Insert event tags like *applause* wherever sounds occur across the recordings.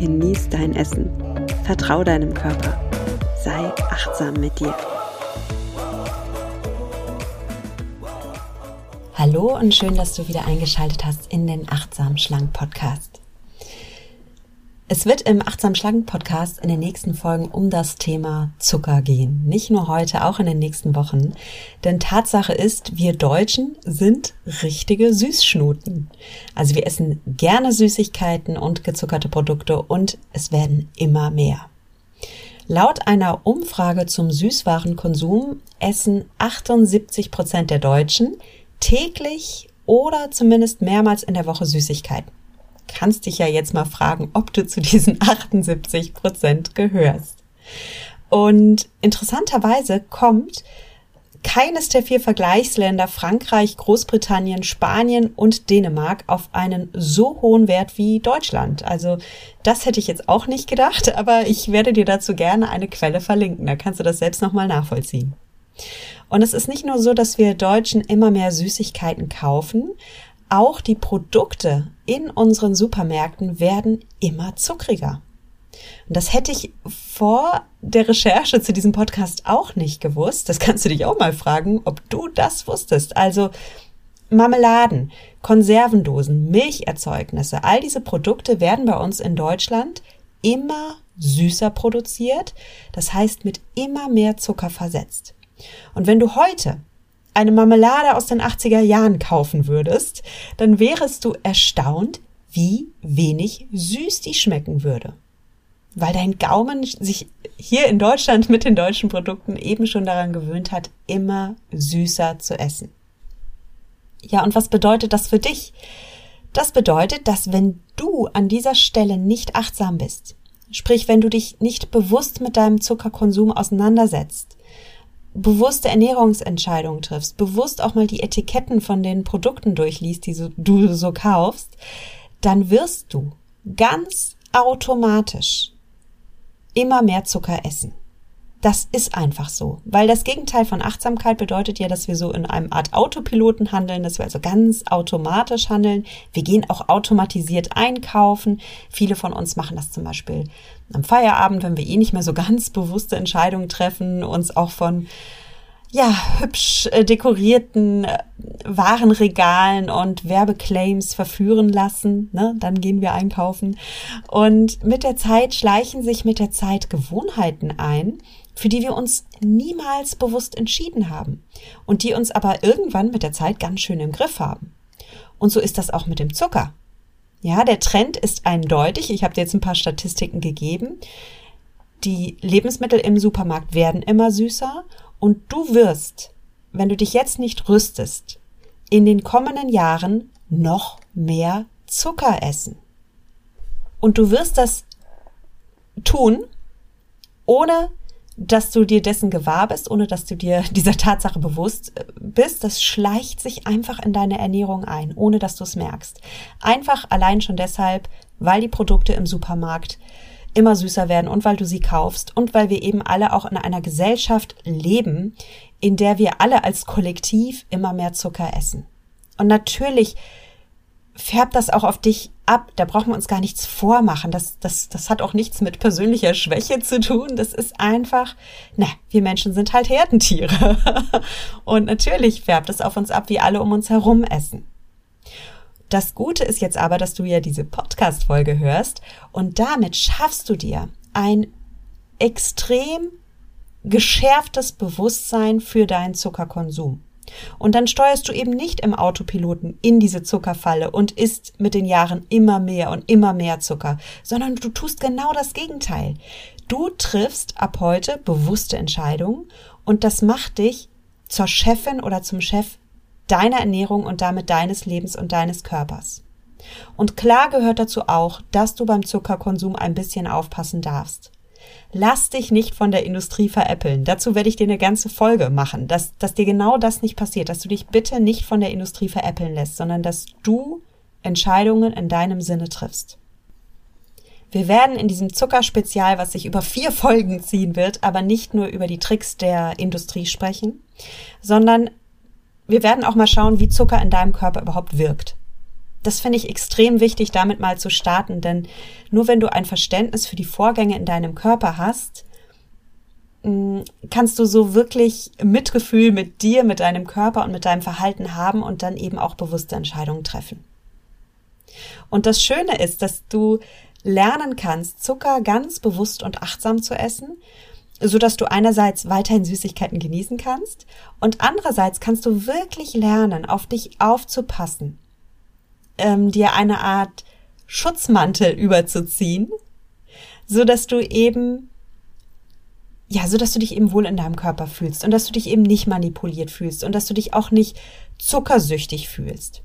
genieß dein Essen, vertrau deinem Körper, sei achtsam mit dir. Hallo und schön, dass du wieder eingeschaltet hast in den Achtsam Schlank Podcast. Es wird im Achtsam Schlangen Podcast in den nächsten Folgen um das Thema Zucker gehen. Nicht nur heute, auch in den nächsten Wochen. Denn Tatsache ist, wir Deutschen sind richtige Süßschnuten. Also wir essen gerne Süßigkeiten und gezuckerte Produkte und es werden immer mehr. Laut einer Umfrage zum Süßwarenkonsum essen 78 Prozent der Deutschen täglich oder zumindest mehrmals in der Woche Süßigkeiten kannst dich ja jetzt mal fragen, ob du zu diesen *laughs* 78 Prozent gehörst. Und interessanterweise kommt keines der vier Vergleichsländer Frankreich, Großbritannien, Spanien und Dänemark auf einen so hohen Wert wie Deutschland. Also das hätte ich jetzt auch nicht gedacht, *laughs* aber ich werde dir dazu gerne eine Quelle verlinken. Da kannst du das selbst nochmal nachvollziehen. Und es ist nicht nur so, dass wir Deutschen immer mehr Süßigkeiten kaufen, auch die Produkte in unseren Supermärkten werden immer zuckriger. Und das hätte ich vor der Recherche zu diesem Podcast auch nicht gewusst. Das kannst du dich auch mal fragen, ob du das wusstest. Also Marmeladen, Konservendosen, Milcherzeugnisse, all diese Produkte werden bei uns in Deutschland immer süßer produziert. Das heißt mit immer mehr Zucker versetzt. Und wenn du heute eine Marmelade aus den 80er Jahren kaufen würdest, dann wärest du erstaunt, wie wenig süß die schmecken würde. Weil dein Gaumen sich hier in Deutschland mit den deutschen Produkten eben schon daran gewöhnt hat, immer süßer zu essen. Ja, und was bedeutet das für dich? Das bedeutet, dass wenn du an dieser Stelle nicht achtsam bist, sprich wenn du dich nicht bewusst mit deinem Zuckerkonsum auseinandersetzt, bewusste Ernährungsentscheidungen triffst, bewusst auch mal die Etiketten von den Produkten durchliest, die so, du so kaufst, dann wirst du ganz automatisch immer mehr Zucker essen. Das ist einfach so, weil das Gegenteil von Achtsamkeit bedeutet ja, dass wir so in einem Art Autopiloten handeln, dass wir also ganz automatisch handeln. Wir gehen auch automatisiert einkaufen. Viele von uns machen das zum Beispiel am Feierabend, wenn wir eh nicht mehr so ganz bewusste Entscheidungen treffen, uns auch von ja, hübsch äh, dekorierten äh, Warenregalen und Werbeclaims verführen lassen. Ne? Dann gehen wir einkaufen. Und mit der Zeit schleichen sich mit der Zeit Gewohnheiten ein, für die wir uns niemals bewusst entschieden haben und die uns aber irgendwann mit der Zeit ganz schön im Griff haben. Und so ist das auch mit dem Zucker. Ja, der Trend ist eindeutig. Ich habe dir jetzt ein paar Statistiken gegeben. Die Lebensmittel im Supermarkt werden immer süßer und du wirst, wenn du dich jetzt nicht rüstest, in den kommenden Jahren noch mehr Zucker essen. Und du wirst das tun, ohne dass du dir dessen gewahr bist, ohne dass du dir *laughs* dieser Tatsache bewusst äh, bist, das schleicht sich einfach in deine Ernährung ein, ohne dass du es merkst. Einfach allein schon deshalb, weil die Produkte im Supermarkt immer süßer werden und weil du sie kaufst und weil wir eben alle auch in einer Gesellschaft leben, in der wir alle als Kollektiv immer mehr Zucker essen. Und natürlich färbt das auch auf dich ab. Da brauchen wir uns gar nichts vormachen. Das, das, das hat auch nichts mit persönlicher Schwäche zu tun. Das ist einfach, na, wir Menschen sind halt Herdentiere. *laughs* Und natürlich färbt es auf uns ab, wie alle um uns herum essen. Das Gute ist jetzt aber, dass du ja diese Podcast-Folge hörst und damit schaffst du dir ein extrem geschärftes Bewusstsein für deinen Zuckerkonsum. Und dann steuerst du eben nicht im Autopiloten in diese Zuckerfalle und isst mit den Jahren immer mehr und immer mehr Zucker, sondern du tust genau das Gegenteil. Du triffst ab heute bewusste Entscheidungen und das macht dich zur Chefin oder zum Chef deiner Ernährung und damit deines Lebens und deines Körpers. Und klar gehört dazu auch, dass du beim Zuckerkonsum ein bisschen aufpassen darfst. Lass dich nicht von der Industrie veräppeln. Dazu werde ich dir eine ganze Folge machen, dass, dass dir genau das nicht passiert, dass du dich bitte nicht von der Industrie veräppeln lässt, sondern dass du Entscheidungen in deinem Sinne triffst. Wir werden in diesem Zuckerspezial, was sich über vier Folgen ziehen wird, aber nicht nur über die Tricks der Industrie sprechen, sondern wir werden auch mal schauen, wie Zucker in deinem Körper überhaupt wirkt. Das finde ich extrem wichtig, damit mal zu starten, denn nur wenn du ein Verständnis für die Vorgänge in deinem Körper hast, mm, kannst du so wirklich Mitgefühl mit dir, mit deinem Körper und mit deinem Verhalten haben und dann eben auch bewusste Entscheidungen treffen. Und das Schöne ist, dass du lernen kannst, Zucker ganz bewusst und achtsam zu essen, so dass du einerseits weiterhin Süßigkeiten genießen kannst und andererseits kannst du wirklich lernen, auf dich aufzupassen, ähm, dir eine Art Schutzmantel überzuziehen, so dass du eben ja, so dass du dich eben wohl in deinem Körper fühlst und dass du dich eben nicht manipuliert fühlst und dass du dich auch nicht zuckersüchtig fühlst.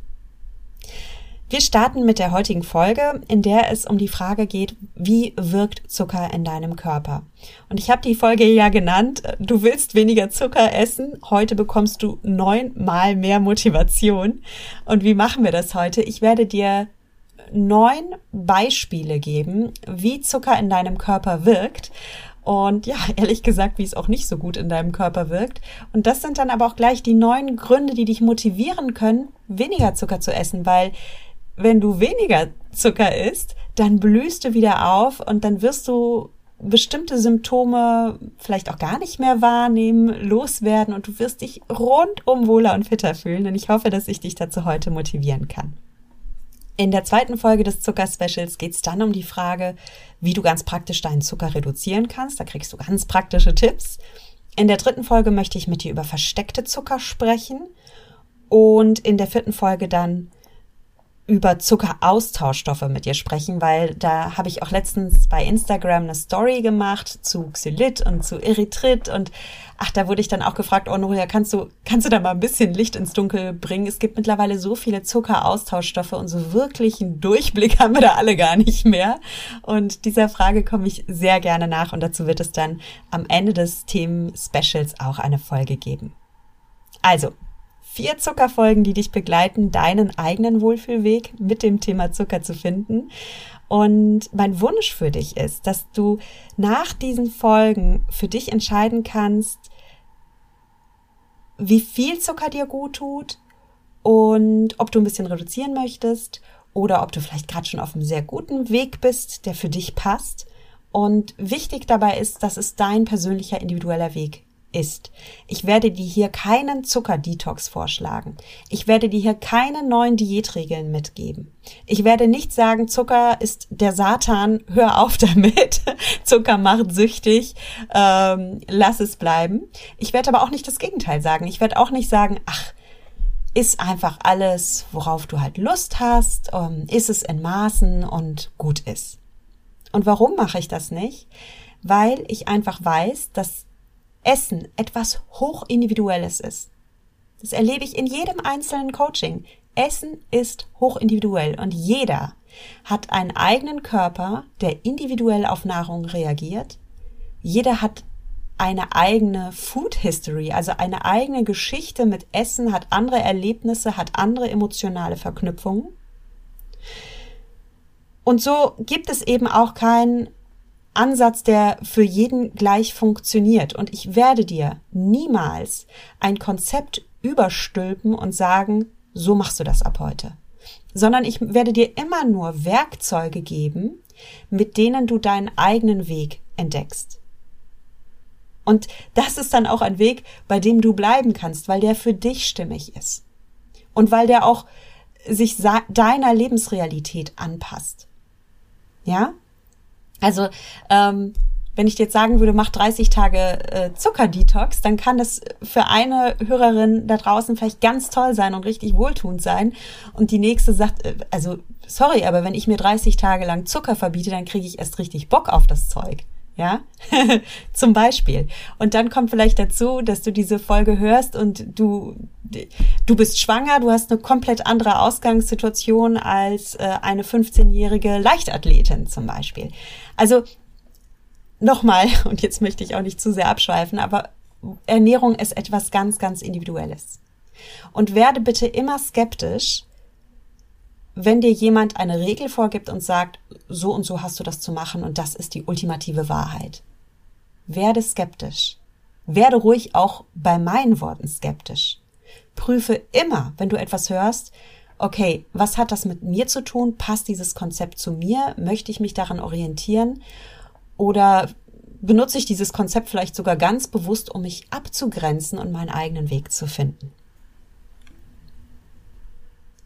Wir starten mit der heutigen Folge, in der es um die Frage geht, wie wirkt Zucker in deinem Körper? Und ich habe die Folge ja genannt, du willst weniger Zucker essen, heute bekommst du neunmal mehr Motivation. Und wie machen wir das heute? Ich werde dir neun Beispiele geben, wie Zucker in deinem Körper wirkt. Und ja, *laughs* ehrlich gesagt, wie es auch nicht so gut in deinem Körper wirkt. Und das sind dann aber auch gleich die neun Gründe, die dich motivieren können, weniger Zucker zu essen, weil wenn du weniger Zucker isst, dann blühst du wieder auf und dann wirst du bestimmte Symptome vielleicht auch gar nicht mehr wahrnehmen, loswerden und du wirst dich rundum wohler und fitter fühlen. Und ich hoffe, dass ich dich dazu heute motivieren kann. In der zweiten Folge des Zucker-Specials geht es dann um die Frage, wie du ganz praktisch deinen Zucker reduzieren kannst. Da kriegst du ganz praktische Tipps. In der dritten Folge möchte ich mit dir über versteckte Zucker sprechen. Und in der vierten Folge dann über Zuckeraustauschstoffe mit dir sprechen, weil da habe ich auch letztens bei Instagram eine Story gemacht zu Xylit und zu Erythrit und ach, da wurde ich dann auch gefragt, oh Noria, kannst du, kannst du da mal ein bisschen Licht ins Dunkel bringen? Es gibt mittlerweile so viele Zuckeraustauschstoffe und so wirklich einen Durchblick haben wir da alle gar nicht mehr. Und dieser Frage komme ich sehr gerne nach und dazu wird es dann am Ende des Themen-Specials auch eine Folge geben. Also, vier Zuckerfolgen, die dich begleiten, deinen eigenen Wohlfühlweg mit dem Thema Zucker zu finden. Und mein Wunsch für dich ist, dass du nach diesen Folgen für dich entscheiden kannst, wie viel Zucker dir gut tut und ob du ein bisschen reduzieren möchtest oder ob du vielleicht gerade schon auf einem sehr guten Weg bist, der für dich passt. Und wichtig dabei ist, dass es dein persönlicher individueller Weg ist. Ich werde dir hier keinen Zuckerdetox vorschlagen. Ich werde dir hier keine neuen Diätregeln mitgeben. Ich werde nicht sagen, Zucker ist der Satan, hör auf *laughs* damit. Zucker macht süchtig, ähm, lass es bleiben. Ich werde aber auch nicht das Gegenteil sagen. Ich werde auch nicht sagen, ach, ist einfach alles, worauf du halt Lust hast, ähm, ist es in Maßen und gut ist. Und warum mache ich das nicht? Weil ich einfach weiß, dass Essen etwas hochindividuelles ist. Das erlebe ich in jedem einzelnen Coaching. Essen ist hochindividuell und jeder hat einen eigenen Körper, der individuell auf Nahrung reagiert. Jeder hat eine eigene Food History, also eine eigene Geschichte mit Essen, hat andere Erlebnisse, hat andere emotionale Verknüpfungen. Und so gibt es eben auch kein Ansatz, der für jeden gleich funktioniert. Und ich werde dir niemals ein Konzept überstülpen und sagen, so machst du das ab heute. Sondern ich werde dir immer nur Werkzeuge geben, mit denen du deinen eigenen Weg entdeckst. Und das ist dann auch ein Weg, bei dem du bleiben kannst, weil der für dich stimmig ist. Und weil der auch sich deiner Lebensrealität anpasst. Ja? Also, ähm, wenn ich dir jetzt sagen würde, mach 30 Tage äh, Zuckerdetox, dann kann das für eine Hörerin da draußen vielleicht ganz toll sein und richtig wohltuend sein. Und die nächste sagt, äh, also sorry, aber wenn ich mir 30 Tage lang Zucker verbiete, dann kriege ich erst richtig Bock auf das Zeug. Ja, *laughs* zum Beispiel. Und dann kommt vielleicht dazu, dass du diese Folge hörst und du, du bist schwanger, du hast eine komplett andere Ausgangssituation als äh, eine 15-jährige Leichtathletin zum Beispiel. Also nochmal, *laughs* und jetzt möchte ich auch nicht zu sehr abschweifen, aber Ernährung ist etwas ganz, ganz Individuelles. Und werde bitte immer skeptisch, wenn dir jemand eine Regel vorgibt und sagt, so und so hast du das zu machen und das ist die ultimative Wahrheit. Werde skeptisch. Werde ruhig auch bei meinen Worten skeptisch. Prüfe immer, wenn du etwas hörst, okay, was hat das mit mir zu tun? Passt dieses Konzept zu mir? Möchte ich mich daran orientieren? Oder benutze ich dieses Konzept vielleicht sogar ganz bewusst, um mich abzugrenzen und meinen eigenen Weg zu finden?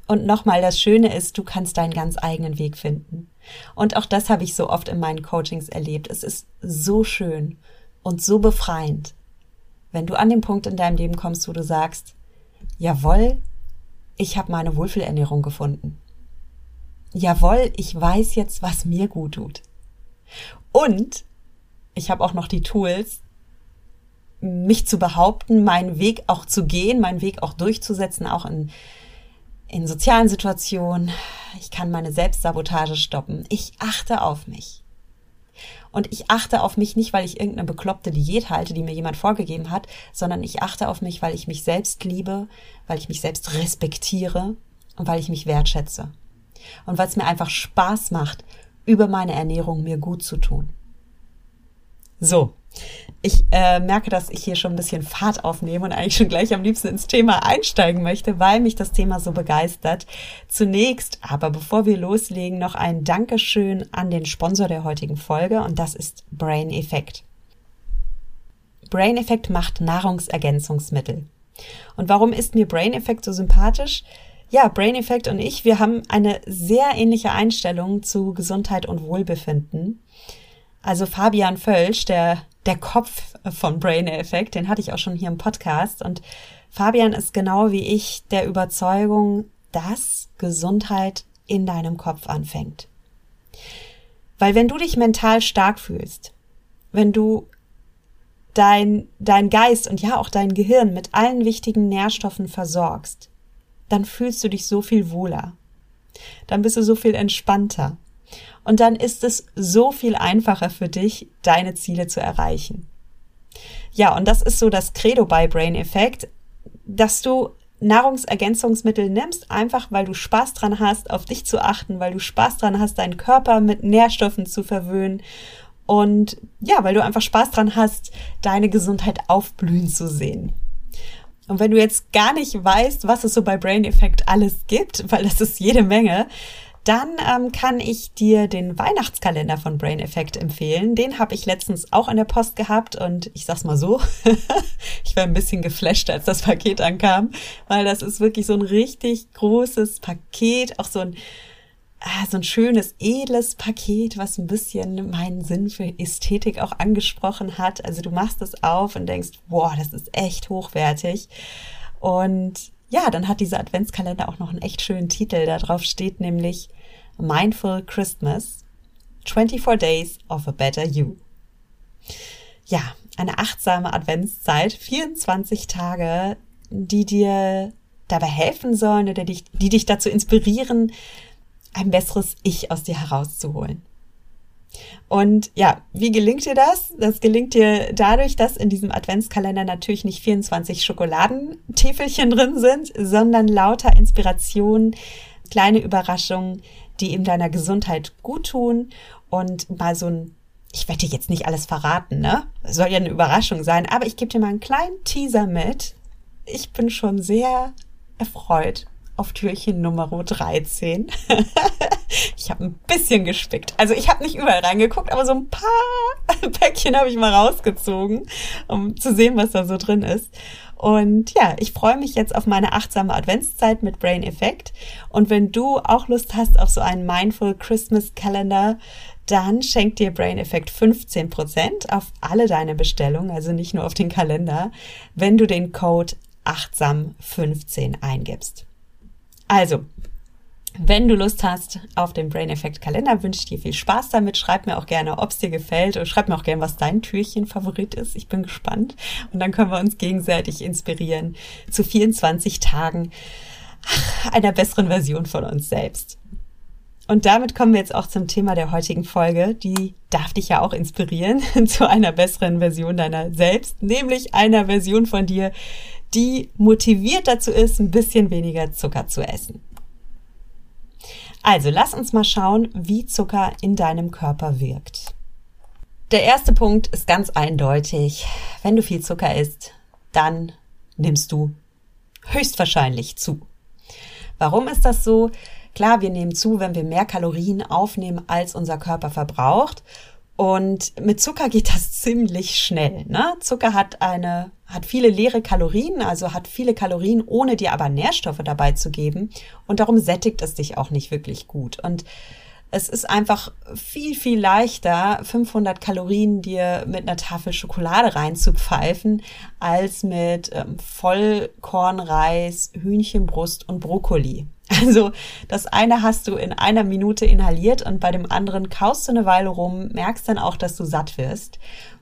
Und nochmal, das Schöne ist, du kannst deinen ganz eigenen Weg finden. Und auch das habe ich so oft in meinen Coachings erlebt. Es ist so schön und so befreiend, wenn du an den Punkt in deinem Leben kommst, wo du sagst, jawohl, ich habe meine Wohlfühlernährung gefunden. Jawohl, ich weiß jetzt, was mir gut tut. Und ich habe auch noch die Tools, mich zu behaupten, meinen Weg auch zu gehen, meinen Weg auch durchzusetzen, auch in in sozialen Situationen. Ich kann meine Selbstsabotage stoppen. Ich achte auf mich. Und ich achte auf mich nicht, weil ich irgendeine bekloppte Diät halte, die mir jemand vorgegeben hat, sondern ich achte auf mich, weil ich mich selbst liebe, weil ich mich selbst respektiere und weil ich mich wertschätze. Und weil es mir einfach Spaß macht, über meine Ernährung mir gut zu tun. So, ich äh, merke, dass ich hier schon ein bisschen Fahrt aufnehme und eigentlich schon gleich am liebsten ins Thema einsteigen möchte, weil mich das Thema so begeistert. Zunächst, aber bevor wir loslegen, noch ein Dankeschön an den Sponsor der heutigen Folge und das ist Brain Effect. Brain Effect macht Nahrungsergänzungsmittel. Und warum ist mir Brain Effect so sympathisch? Ja, Brain Effect und ich, wir haben eine sehr ähnliche Einstellung zu Gesundheit und Wohlbefinden. Also Fabian Völsch, der, der Kopf von Brain Effect, den hatte ich auch schon hier im Podcast. Und Fabian ist genau wie ich der Überzeugung, dass Gesundheit in deinem Kopf anfängt. Weil wenn du dich mental stark fühlst, wenn du dein, dein Geist und ja auch dein Gehirn mit allen wichtigen Nährstoffen versorgst, dann fühlst du dich so viel wohler. Dann bist du so viel entspannter. Und dann ist es so viel einfacher für dich, deine Ziele zu erreichen. Ja, und das ist so das Credo bei Brain Effect, dass du Nahrungsergänzungsmittel nimmst, einfach weil du Spaß dran hast, auf dich zu achten, weil du Spaß dran hast, deinen Körper mit Nährstoffen zu verwöhnen und ja, weil du einfach Spaß dran hast, deine Gesundheit aufblühen zu sehen. Und wenn du jetzt gar nicht weißt, was es so bei Brain Effect alles gibt, weil das ist jede Menge, dann ähm, kann ich dir den Weihnachtskalender von Brain Effect empfehlen. Den habe ich letztens auch an der Post gehabt und ich sag's mal so, *laughs* ich war ein bisschen geflasht, als das Paket ankam, weil das ist wirklich so ein richtig großes Paket, auch so ein ah, so ein schönes, edles Paket, was ein bisschen meinen Sinn für Ästhetik auch angesprochen hat. Also du machst es auf und denkst, wow, das ist echt hochwertig. Und ja, dann hat dieser Adventskalender auch noch einen echt schönen Titel. Da drauf steht nämlich Mindful Christmas 24 Days of a Better You. Ja, eine achtsame Adventszeit, 24 Tage, die dir dabei helfen sollen oder die, die dich dazu inspirieren, ein besseres Ich aus dir herauszuholen. Und ja, wie gelingt dir das? Das gelingt dir dadurch, dass in diesem Adventskalender natürlich nicht 24 Schokoladentäfelchen drin sind, sondern lauter Inspirationen, kleine Überraschungen, die eben deiner Gesundheit gut tun und mal so ein ich werde dir jetzt nicht alles verraten, ne? Soll ja eine Überraschung sein, aber ich gebe dir mal einen kleinen Teaser mit. Ich bin schon sehr erfreut auf Türchen Nummer 13. *laughs* ich habe ein bisschen gespickt. Also ich habe nicht überall reingeguckt, aber so ein paar *laughs* Päckchen habe ich mal rausgezogen, um zu sehen, was da so drin ist. Und ja, ich freue mich jetzt auf meine achtsame Adventszeit mit Brain Effect. Und wenn du auch Lust hast auf so einen Mindful Christmas Calendar, dann schenkt dir Brain Effect 15% auf alle deine Bestellungen, also nicht nur auf den Kalender, wenn du den Code achtsam15 eingibst. Also, Wenn du Lust hast auf den Brain Effect Kalender, wünsche ich dir viel Spaß damit. Schreib mir auch gerne, ob es dir gefällt und schreib mir auch gerne, was dein Türchen-Favorit ist. Ich bin gespannt. Und dann können wir uns gegenseitig inspirieren zu 24 Tagen einer besseren Version von uns selbst. Und damit kommen wir jetzt auch zum Thema der heutigen Folge. Die darf dich ja auch inspirieren *laughs* zu einer besseren Version deiner selbst, nämlich einer Version von dir, die motiviert dazu ist, ein bisschen weniger Zucker zu essen. Also lass uns mal schauen, wie Zucker in deinem Körper wirkt. Der erste Punkt ist ganz eindeutig. Wenn du viel Zucker isst, dann nimmst du höchstwahrscheinlich zu. Warum ist das so? Klar, wir nehmen zu, wenn wir mehr Kalorien aufnehmen, als unser Körper verbraucht. Und mit Zucker geht das *laughs* ziemlich schnell. Ne? Zucker hat eine, hat viele leere Kalorien, also hat viele Kalorien, ohne dir aber Nährstoffe dabei zu geben. Und darum sättigt es dich auch nicht wirklich gut. Und es ist einfach viel, viel leichter, 500 Kalorien dir mit einer Tafel Schokolade reinzupfeifen, als mit ähm, Vollkornreis, Hühnchenbrust und Brokkoli. *laughs* Also das eine hast du in einer Minute inhaliert und bei dem anderen kaust du eine Weile rum, merkst dann auch, dass du satt wirst.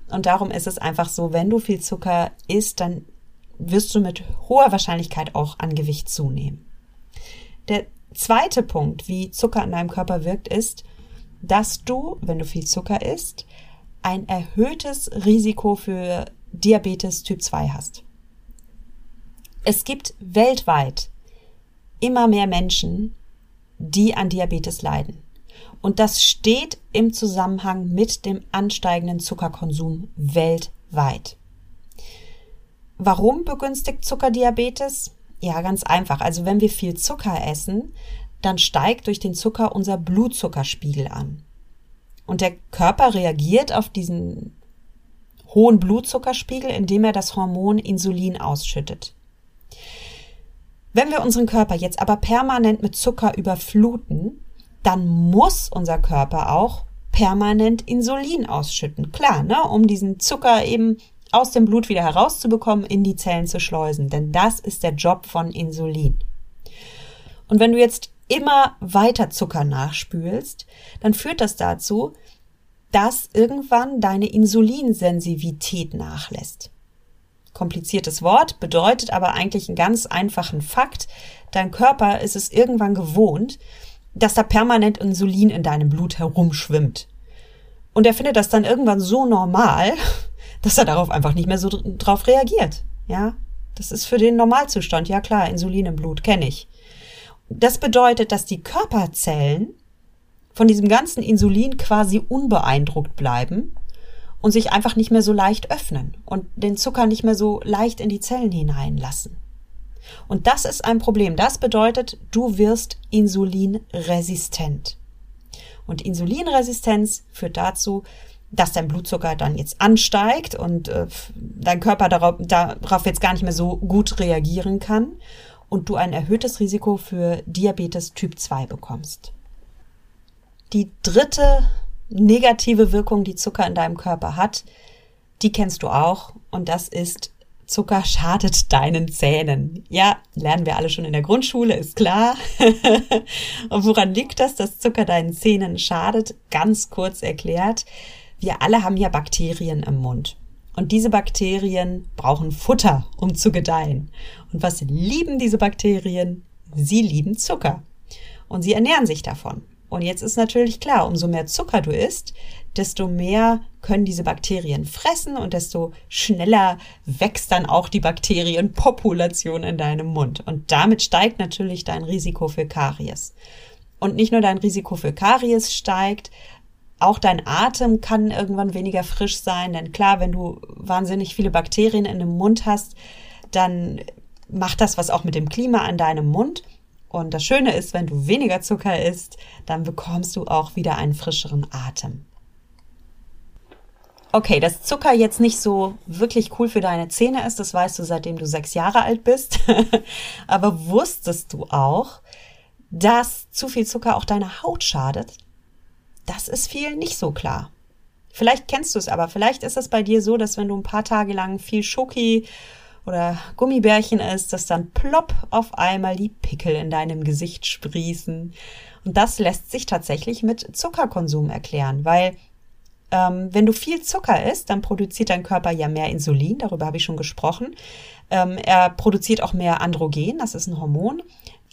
Und darum ist es einfach so, wenn du viel Zucker isst, dann wirst du mit hoher Wahrscheinlichkeit auch an Gewicht zunehmen. Der zweite Punkt, wie Zucker in deinem Körper wirkt, ist, dass du, wenn du viel Zucker isst, ein erhöhtes Risiko für Diabetes Typ 2 hast. Es gibt weltweit immer mehr Menschen, die an Diabetes leiden. Und das steht im Zusammenhang mit dem ansteigenden Zuckerkonsum weltweit. Warum begünstigt Zuckerdiabetes? Ja, ganz einfach. Also wenn wir viel Zucker essen, dann steigt durch den Zucker unser Blutzuckerspiegel an. Und der Körper reagiert auf diesen hohen Blutzuckerspiegel, indem er das Hormon Insulin ausschüttet. Wenn wir unseren Körper jetzt aber permanent mit Zucker überfluten, dann muss unser Körper auch permanent Insulin ausschütten. Klar, ne, um diesen Zucker eben aus dem Blut wieder herauszubekommen, in die Zellen zu schleusen. Denn das ist der Job von Insulin. Und wenn du jetzt immer weiter Zucker nachspülst, dann führt das dazu, dass irgendwann deine Insulinsensivität nachlässt kompliziertes Wort, bedeutet aber eigentlich einen ganz einfachen Fakt. Dein Körper ist es irgendwann gewohnt, dass da permanent Insulin in deinem Blut herumschwimmt. Und er findet das dann irgendwann so normal, *laughs* dass er darauf einfach nicht mehr so drauf reagiert. Ja, das ist für den Normalzustand. Ja klar, Insulin im Blut kenne ich. Das bedeutet, dass die Körperzellen von diesem ganzen Insulin quasi unbeeindruckt bleiben und sich einfach nicht mehr so leicht öffnen und den Zucker nicht mehr so leicht in die Zellen hineinlassen. Und das ist ein Problem. Das bedeutet, du wirst insulinresistent. Und Insulinresistenz führt dazu, dass dein Blutzucker dann jetzt ansteigt und äh, dein Körper darauf, darauf jetzt gar nicht mehr so gut reagieren kann und du ein erhöhtes Risiko für Diabetes Typ 2 bekommst. Die dritte negative Wirkung, die Zucker in deinem Körper hat, die kennst du auch und das ist Zucker schadet deinen Zähnen. Ja, lernen wir alle schon in der Grundschule, ist klar. *laughs* und woran liegt das, dass Zucker deinen Zähnen schadet? Ganz kurz erklärt. Wir alle haben ja Bakterien im Mund. Und diese Bakterien brauchen Futter, um zu gedeihen. Und was lieben diese Bakterien? Sie lieben Zucker. Und sie ernähren sich davon. Und jetzt ist natürlich klar, umso mehr Zucker du isst, desto mehr können diese Bakterien fressen und desto schneller wächst dann auch die Bakterienpopulation in deinem Mund. Und damit steigt natürlich dein Risiko für Karies. Und nicht nur dein Risiko für Karies steigt, auch dein Atem kann irgendwann weniger frisch sein, denn klar, wenn du wahnsinnig viele Bakterien in dem Mund hast, dann macht das was auch mit dem Klima an deinem Mund. Und das Schöne ist, wenn du weniger Zucker isst, dann bekommst du auch wieder einen frischeren Atem. Okay, dass Zucker jetzt nicht so wirklich cool für deine Zähne ist, das weißt du seitdem du sechs Jahre alt bist. *laughs* Aber wusstest du auch, dass zu viel Zucker auch deine Haut schadet? Das ist vielen nicht so klar. Vielleicht kennst du es aber, vielleicht ist es bei dir so, dass wenn du ein paar Tage lang viel Schoki oder Gummibärchen isst, dass dann plopp auf einmal die Pickel in deinem Gesicht sprießen. Und das lässt sich tatsächlich mit Zuckerkonsum erklären, weil ähm, wenn du viel Zucker isst, dann produziert dein Körper ja mehr Insulin, darüber habe ich schon gesprochen. Ähm, er produziert auch mehr Androgen, das ist ein Hormon.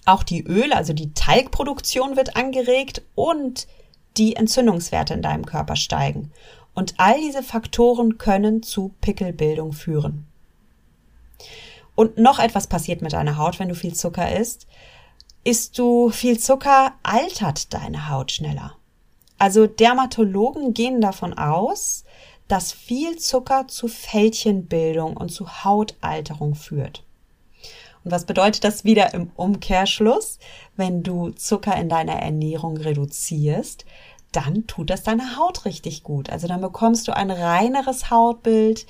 Auch die Öle, also die Talgproduktion wird angeregt und die Entzündungswerte in deinem Körper steigen. Und all diese Faktoren können zu Pickelbildung führen. Und noch etwas passiert mit deiner Haut, wenn du viel Zucker isst. Isst du viel Zucker, altert deine Haut schneller. Also Dermatologen gehen davon aus, dass viel Zucker zu Fältchenbildung und zu Hautalterung führt. Und was bedeutet das wieder im Umkehrschluss? Wenn du Zucker in deiner Ernährung reduzierst, dann tut das deiner Haut richtig gut. Also dann bekommst du ein reineres Hautbild,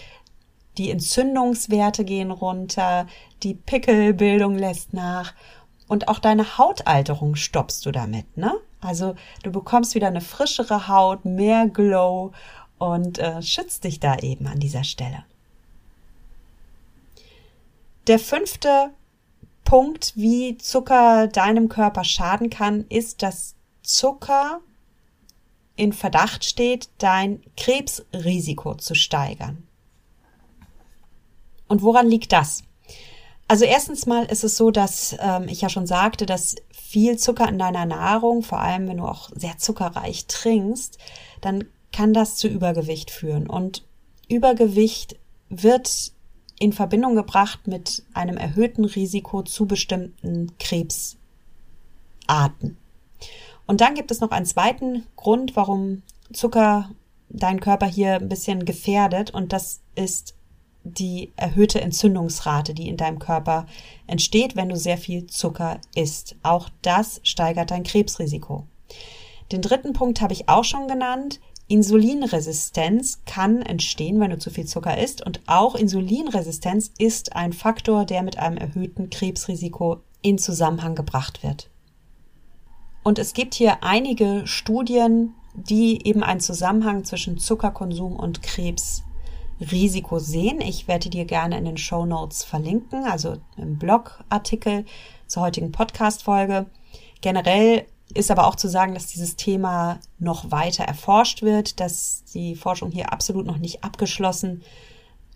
die Entzündungswerte gehen runter, die Pickelbildung lässt nach und auch deine Hautalterung stoppst du damit, ne? Also du bekommst wieder eine frischere Haut, mehr Glow und äh, schützt dich da eben an dieser Stelle. Der fünfte Punkt, wie Zucker deinem Körper schaden kann, ist, dass Zucker in Verdacht steht, dein Krebsrisiko zu steigern. Und woran liegt das? Also erstens mal ist es so, dass ähm, ich ja schon sagte, dass viel Zucker in deiner Nahrung, vor allem wenn du auch sehr zuckerreich trinkst, dann kann das zu Übergewicht führen. Und Übergewicht wird in Verbindung gebracht mit einem erhöhten Risiko zu bestimmten Krebsarten. Und dann gibt es noch einen zweiten Grund, warum Zucker deinen Körper hier ein bisschen gefährdet und das ist die erhöhte Entzündungsrate, die in deinem Körper entsteht, wenn du sehr viel Zucker isst. Auch das steigert dein Krebsrisiko. Den dritten Punkt habe ich auch schon genannt. Insulinresistenz kann entstehen, wenn du zu viel Zucker isst. Und auch Insulinresistenz ist ein Faktor, der mit einem erhöhten Krebsrisiko in Zusammenhang gebracht wird. Und es gibt hier einige Studien, die eben einen Zusammenhang zwischen Zuckerkonsum und Krebsrisiko sehen. Ich werde dir gerne in den Show Notes verlinken, also im Blogartikel zur heutigen Podcast-Folge. Generell ist aber auch zu sagen, dass dieses Thema noch weiter erforscht wird, dass die Forschung hier absolut noch nicht abgeschlossen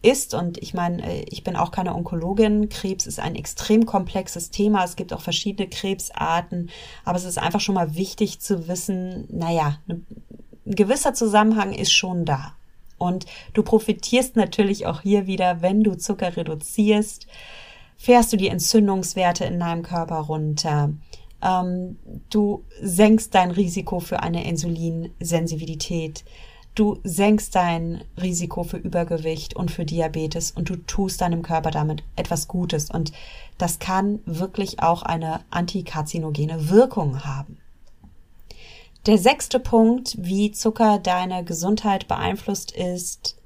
ist. Und ich meine, äh, ich bin auch keine Onkologin. Krebs ist ein extrem komplexes Thema. Es gibt auch verschiedene Krebsarten. Aber es ist einfach schon mal wichtig zu wissen, naja, ein gewisser Zusammenhang ist schon da. Und du profitierst natürlich auch hier wieder, wenn du Zucker reduzierst, fährst du die Entzündungswerte in deinem Körper runter. Ähm, du senkst dein Risiko für eine Insulinsensibilität. Du senkst dein Risiko für Übergewicht und für Diabetes und du tust deinem Körper damit etwas Gutes. Und das kann wirklich auch eine antikarzinogene Wirkung haben. Der sechste Punkt, wie Zucker deine Gesundheit beeinflusst, ist,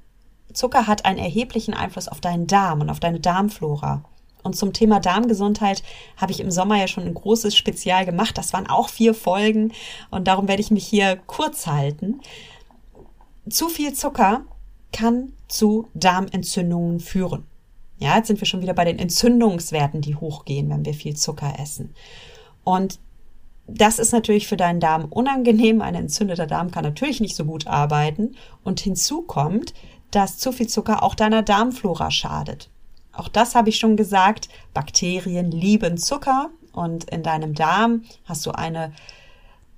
Zucker hat einen erheblichen Einfluss auf deinen Darm und auf deine Darmflora. Und zum Thema Darmgesundheit habe ich im Sommer ja schon ein großes Spezial gemacht. Das waren auch vier Folgen und darum werde ich mich hier kurz halten. Zu viel Zucker kann zu Darmentzündungen führen. Ja, jetzt sind wir schon wieder bei den Entzündungswerten, die hochgehen, wenn wir viel Zucker essen. Und das ist natürlich für deinen Darm unangenehm. Ein entzündeter Darm kann natürlich nicht so gut arbeiten. Und hinzu kommt, dass zu viel Zucker auch deiner Darmflora schadet. Auch das habe ich schon gesagt. Bakterien lieben Zucker und in deinem Darm hast du eine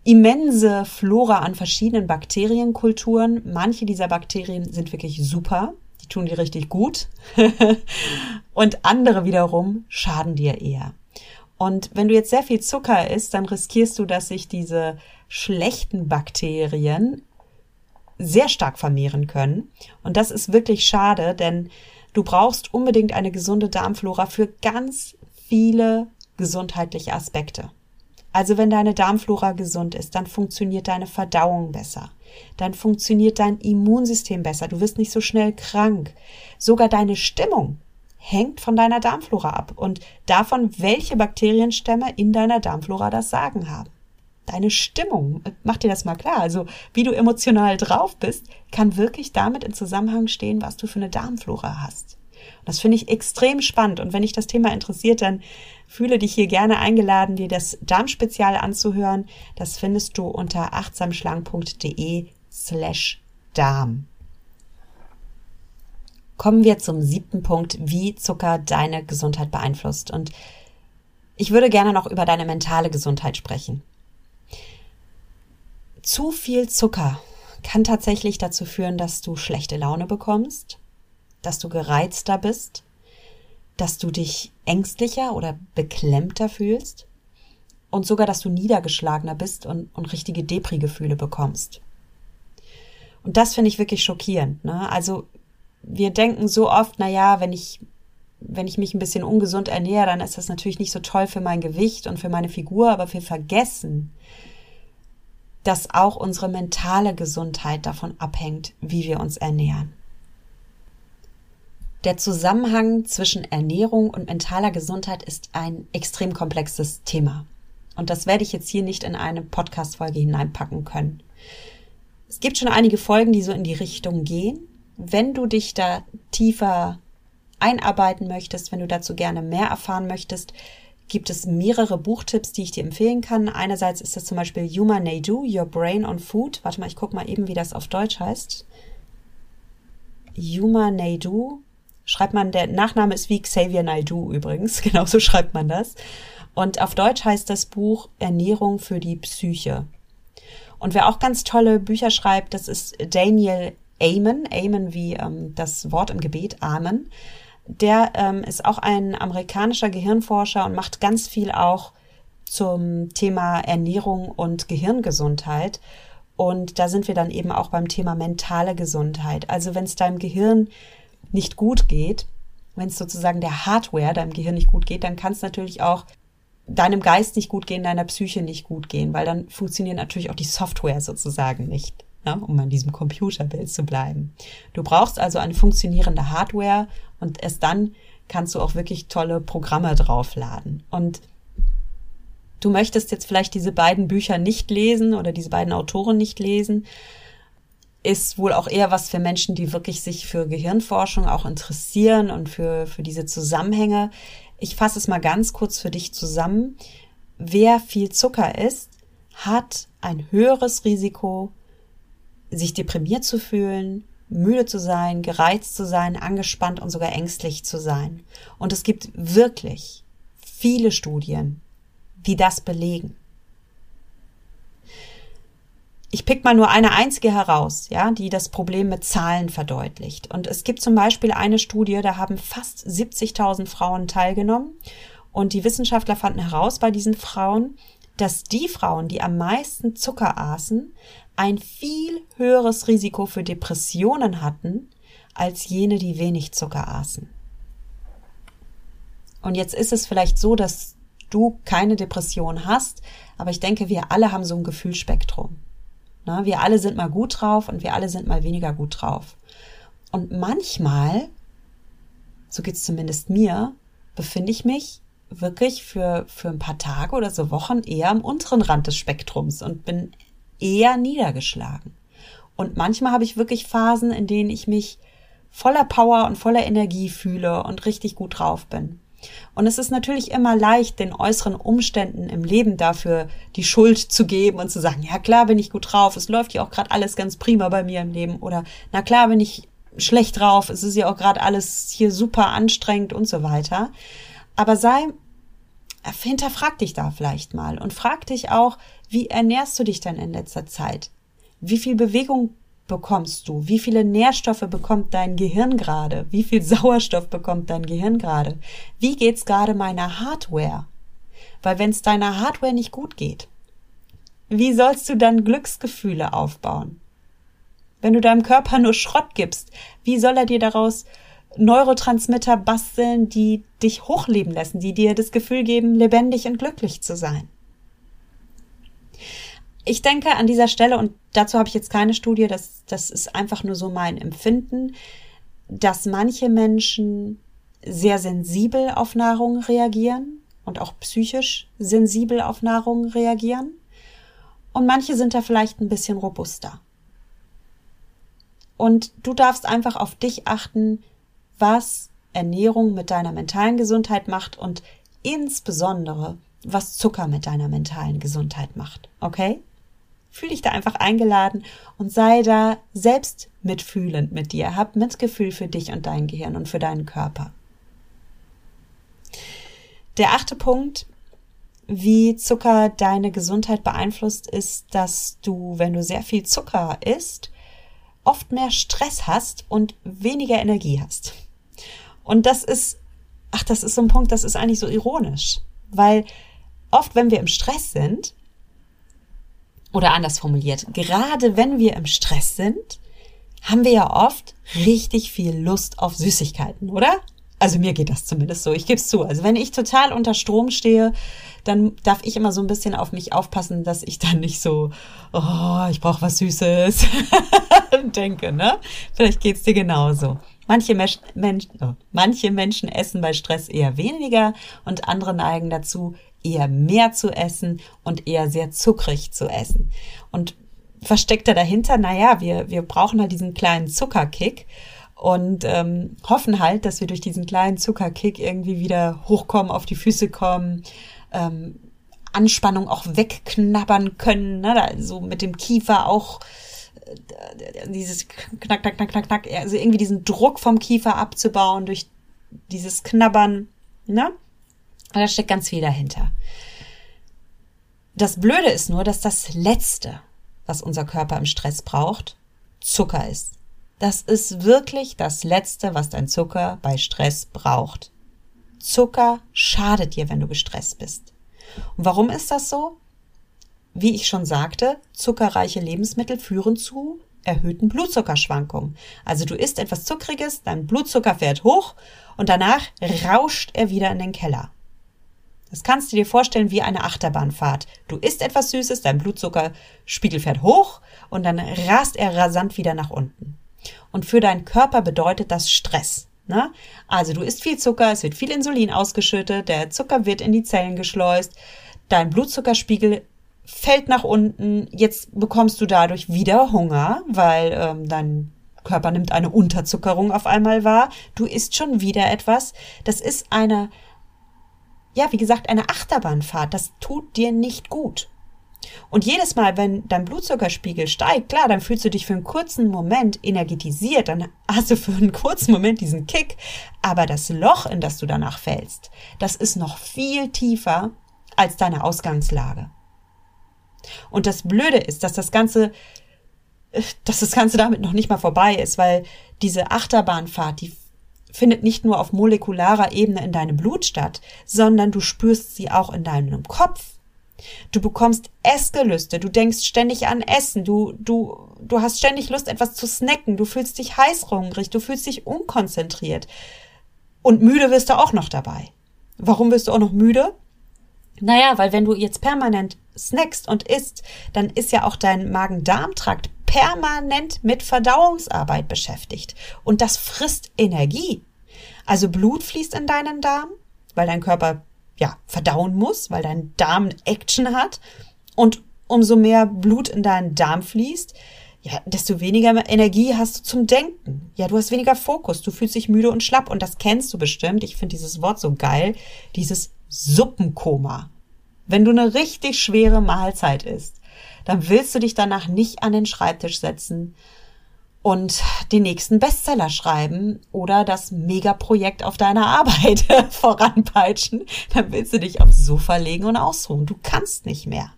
immense Flora an verschiedenen Bakterienkulturen. Manche dieser Bakterien sind wirklich super, die tun dir richtig gut *laughs* und andere wiederum schaden dir eher. Und wenn du jetzt sehr viel Zucker isst, dann riskierst du, dass sich diese schlechten Bakterien sehr stark vermehren können. Und das ist wirklich schade, denn du brauchst unbedingt eine gesunde Darmflora für ganz viele gesundheitliche Aspekte. Also wenn deine Darmflora gesund ist, dann funktioniert deine Verdauung besser. Dann funktioniert dein Immunsystem besser. Du wirst nicht so schnell krank. Sogar deine Stimmung hängt von deiner Darmflora ab und davon, welche Bakterienstämme in deiner Darmflora das Sagen haben. Deine Stimmung, mach dir das mal klar, also wie du emotional drauf bist, kann wirklich damit in Zusammenhang stehen, was du für eine Darmflora hast. Das finde ich extrem spannend. Und wenn dich das Thema interessiert, dann fühle dich hier gerne eingeladen, dir das Darmspezial anzuhören. Das findest du unter achtsamschlank.de slash Darm. Kommen wir zum siebten Punkt, wie Zucker deine Gesundheit beeinflusst. Und ich würde gerne noch über deine mentale Gesundheit sprechen. Zu viel Zucker kann tatsächlich dazu führen, dass du schlechte Laune bekommst, dass du gereizter bist, dass du dich ängstlicher oder beklemmter fühlst und sogar, dass du niedergeschlagener bist und, und richtige Depri-Gefühle bekommst. Und das finde ich wirklich schockierend. Ne? Also wir denken so oft, na ja, wenn ich wenn ich mich ein bisschen ungesund ernähre, dann ist das natürlich nicht so toll für mein Gewicht und für meine Figur, aber wir vergessen, dass auch unsere mentale Gesundheit davon abhängt, wie wir uns ernähren. Der Zusammenhang zwischen Ernährung und mentaler Gesundheit ist ein extrem komplexes Thema. Und das werde ich jetzt hier nicht in eine Podcast-Folge hineinpacken können. Es gibt schon einige Folgen, die so in die Richtung gehen. Wenn du dich da tiefer einarbeiten möchtest, wenn du dazu gerne mehr erfahren möchtest, gibt es mehrere Buchtipps, die ich dir empfehlen kann. Einerseits ist das zum Beispiel Yuma Naidu, Your Brain on Food. Warte mal, ich gucke mal eben, wie das auf Deutsch heißt. Yuma Naidu. Schreibt man, der Nachname ist wie Xavier Naidu übrigens. *laughs* Genauso schreibt man das. Und auf Deutsch heißt das Buch Ernährung für die Psyche. Und wer auch ganz tolle Bücher schreibt, das ist Daniel Amen. Amen wie ähm, das Wort im Gebet, Amen der ähm, ist auch ein amerikanischer Gehirnforscher und macht ganz viel auch zum Thema Ernährung und Gehirngesundheit. Und da sind wir dann eben auch beim Thema mentale Gesundheit. Also wenn es deinem Gehirn nicht gut geht, wenn es sozusagen der Hardware deinem Gehirn nicht gut geht, dann kann es natürlich auch deinem Geist nicht gut gehen, deiner Psyche nicht gut gehen, weil dann funktioniert natürlich auch die Software sozusagen nicht ne, um an diesem Computerbild zu bleiben. Du brauchst also eine funktionierende Hardware und erst dann kannst du auch wirklich tolle Programme draufladen. Und du möchtest jetzt vielleicht diese beiden Bücher nicht lesen oder diese beiden Autoren nicht lesen, ist wohl auch eher was für Menschen, die wirklich sich für Gehirnforschung auch interessieren und für, für diese Zusammenhänge. Ich fasse es mal ganz kurz für dich zusammen. Wer viel Zucker isst, hat ein höheres Risiko, sich deprimiert zu fühlen, müde zu sein, gereizt zu sein, angespannt und sogar ängstlich zu sein. Und es gibt wirklich viele Studien, die das belegen. Ich pick mal nur eine einzige heraus, ja, die das Problem mit Zahlen verdeutlicht. Und es gibt zum Beispiel eine Studie, da haben fast 70.000 Frauen teilgenommen. Und die Wissenschaftler fanden heraus bei diesen Frauen, dass die Frauen, die am meisten Zucker aßen, ein viel höheres Risiko für Depressionen hatten als jene, die wenig Zucker aßen. Und jetzt ist es vielleicht so, dass du keine Depression hast, aber ich denke, wir alle haben so ein Gefühlsspektrum. Wir alle sind mal gut drauf und wir alle sind mal weniger gut drauf. Und manchmal, so geht's zumindest mir, befinde ich mich wirklich für, für ein paar Tage oder so Wochen eher am unteren Rand des Spektrums und bin eher niedergeschlagen. Und manchmal habe ich wirklich Phasen, in denen ich mich voller Power und voller Energie fühle und richtig gut drauf bin. Und es ist natürlich immer leicht, den äußeren Umständen im Leben dafür die Schuld zu geben und zu sagen, ja klar bin ich gut drauf, es läuft ja auch gerade alles ganz prima bei mir im Leben oder na klar bin ich schlecht drauf, es ist ja auch gerade alles hier super anstrengend und so weiter. Aber sei hinterfrag dich da vielleicht mal und frag dich auch, wie ernährst du dich denn in letzter Zeit? Wie viel Bewegung bekommst du? Wie viele Nährstoffe bekommt dein Gehirn gerade? Wie viel *laughs* Sauerstoff bekommt dein Gehirn gerade? Wie geht's gerade meiner Hardware? Weil wenn es deiner Hardware nicht gut geht, wie sollst du dann Glücksgefühle aufbauen? Wenn du deinem Körper nur Schrott gibst, wie soll er dir daraus Neurotransmitter basteln, die dich hochleben lassen, die dir das Gefühl geben, lebendig und glücklich zu sein. Ich denke an dieser Stelle, und dazu habe ich jetzt keine Studie, das, das ist einfach nur so mein Empfinden, dass manche Menschen sehr sensibel auf Nahrung reagieren und auch psychisch sensibel auf Nahrung reagieren. Und manche sind da vielleicht ein bisschen robuster. Und du darfst einfach auf dich achten, was Ernährung mit deiner mentalen Gesundheit macht und insbesondere, was Zucker mit deiner mentalen Gesundheit macht. Okay? Fühl dich da einfach eingeladen und sei da selbst mitfühlend mit dir. Hab Mitgefühl für dich und dein Gehirn und für deinen Körper. Der achte Punkt, wie Zucker deine Gesundheit beeinflusst, ist, dass du, wenn du sehr viel Zucker isst, oft mehr Stress hast und weniger Energie hast. Und das ist, ach, das ist so ein Punkt, das ist eigentlich so ironisch, weil oft, wenn wir im Stress sind, oder anders formuliert, gerade wenn wir im Stress sind, haben wir ja oft richtig viel Lust auf Süßigkeiten, oder? Also mir geht das zumindest so, ich gebe es zu. Also wenn ich total unter Strom stehe, dann darf ich immer so ein bisschen auf mich aufpassen, dass ich dann nicht so, oh, ich brauche was Süßes *laughs* denke, ne? Vielleicht geht's dir genauso. Manche, Mensch, Mensch, oh, manche Menschen essen bei Stress eher weniger und andere neigen dazu, eher mehr zu essen und eher sehr zuckrig zu essen. Und versteckt er dahinter, naja, wir, wir brauchen halt diesen kleinen Zuckerkick und ähm, hoffen halt, dass wir durch diesen kleinen Zuckerkick irgendwie wieder hochkommen, auf die Füße kommen, ähm, Anspannung auch wegknabbern können, ne? Da, so mit dem Kiefer auch dieses knack, knack, knack, knack, knack, also irgendwie diesen Druck vom Kiefer abzubauen durch dieses Knabbern, ne? Da steckt ganz viel dahinter. Das Blöde ist nur, dass das Letzte, was unser Körper im Stress braucht, Zucker ist. Das ist wirklich das Letzte, was dein Zucker bei Stress braucht. Zucker schadet dir, wenn du gestresst bist. Und warum ist das so? Wie ich schon sagte, zuckerreiche Lebensmittel führen zu erhöhten Blutzuckerschwankungen. Also du isst etwas Zuckriges, dein Blutzucker fährt hoch und danach rauscht er wieder in den Keller. Das kannst du dir vorstellen wie eine Achterbahnfahrt. Du isst etwas Süßes, dein Blutzuckerspiegel fährt hoch und dann rast er rasant wieder nach unten. Und für deinen Körper bedeutet das Stress. Ne? Also du isst viel Zucker, es wird viel Insulin ausgeschüttet, der Zucker wird in die Zellen geschleust, dein Blutzuckerspiegel fällt nach unten, jetzt bekommst du dadurch wieder Hunger, weil ähm, dein Körper nimmt eine Unterzuckerung auf einmal wahr, du isst schon wieder etwas. Das ist eine, ja, wie gesagt, eine Achterbahnfahrt, das tut dir nicht gut. Und jedes Mal, wenn dein Blutzuckerspiegel steigt, klar, dann fühlst du dich für einen kurzen Moment energetisiert, dann hast du für einen kurzen Moment diesen Kick, aber das Loch, in das du danach fällst, das ist noch viel tiefer als deine Ausgangslage. Und das Blöde ist, dass das Ganze, dass das Ganze damit noch nicht mal vorbei ist, weil diese Achterbahnfahrt, die findet nicht nur auf molekularer Ebene in deinem Blut statt, sondern du spürst sie auch in deinem Kopf Du bekommst Essgelüste, du denkst ständig an Essen, du, du, du hast ständig Lust, etwas zu snacken, du fühlst dich heißhungrig, du fühlst dich unkonzentriert. Und müde wirst du auch noch dabei. Warum wirst du auch noch müde? Naja, weil wenn du jetzt permanent snackst und isst, dann ist ja auch dein Magen-Darm-Trakt permanent mit Verdauungsarbeit beschäftigt. Und das frisst Energie. Also Blut fließt in deinen Darm, weil dein Körper ja, verdauen muss, weil dein Darm Action hat. Und umso mehr Blut in deinen Darm fließt, ja, desto weniger Energie hast du zum Denken. Ja, du hast weniger Fokus, du fühlst dich müde und schlapp und das kennst du bestimmt. Ich finde dieses Wort so geil, dieses Suppenkoma. Wenn du eine richtig schwere Mahlzeit isst, dann willst du dich danach nicht an den Schreibtisch setzen, und den nächsten Bestseller schreiben oder das Megaprojekt auf deiner *laughs* Arbeit voranpeitschen, dann willst du dich aufs Sofa legen und ausruhen. Du kannst nicht mehr.